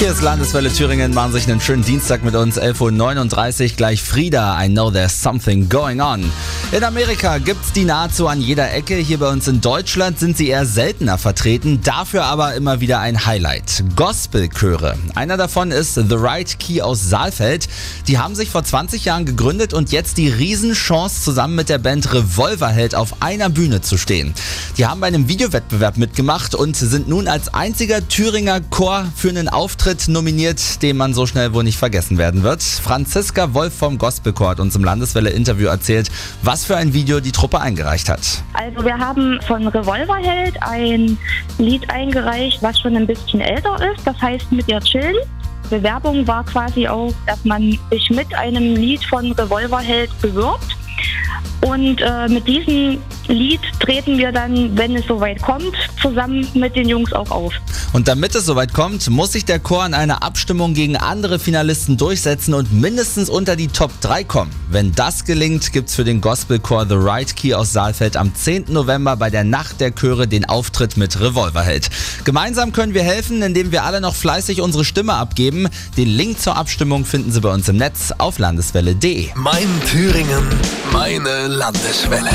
Hier ist Landeswelle Thüringen, machen sich einen schönen Dienstag mit uns, 11.39 Uhr, gleich Frieda, I know there's something going on. In Amerika gibt's die nahezu an jeder Ecke, hier bei uns in Deutschland sind sie eher seltener vertreten, dafür aber immer wieder ein Highlight. Gospelchöre. Einer davon ist The Right Key aus Saalfeld. Die haben sich vor 20 Jahren gegründet und jetzt die Riesenchance, zusammen mit der Band Revolverheld auf einer Bühne zu stehen. Die haben bei einem Videowettbewerb mitgemacht und sind nun als einziger Thüringer Chor für einen Auftritt nominiert, den man so schnell wohl nicht vergessen werden wird. Franziska Wolf vom Gospelchor hat uns im Landeswelle-Interview erzählt, was für ein Video die Truppe eingereicht hat. Also wir haben von Revolverheld ein Lied eingereicht, was schon ein bisschen älter ist. Das heißt mit dir chillen. Bewerbung war quasi auch, dass man sich mit einem Lied von Revolverheld bewirbt. Und äh, mit diesem Lied treten wir dann, wenn es soweit kommt, zusammen mit den Jungs auch auf. Und damit es soweit kommt, muss sich der Chor in einer Abstimmung gegen andere Finalisten durchsetzen und mindestens unter die Top 3 kommen. Wenn das gelingt, gibt's für den Gospelchor The Right Key aus Saalfeld am 10. November bei der Nacht der Chöre den Auftritt mit Revolverheld. Gemeinsam können wir helfen, indem wir alle noch fleißig unsere Stimme abgeben. Den Link zur Abstimmung finden Sie bei uns im Netz auf landeswelle.de. Mein Thüringen, meine Landeswelle.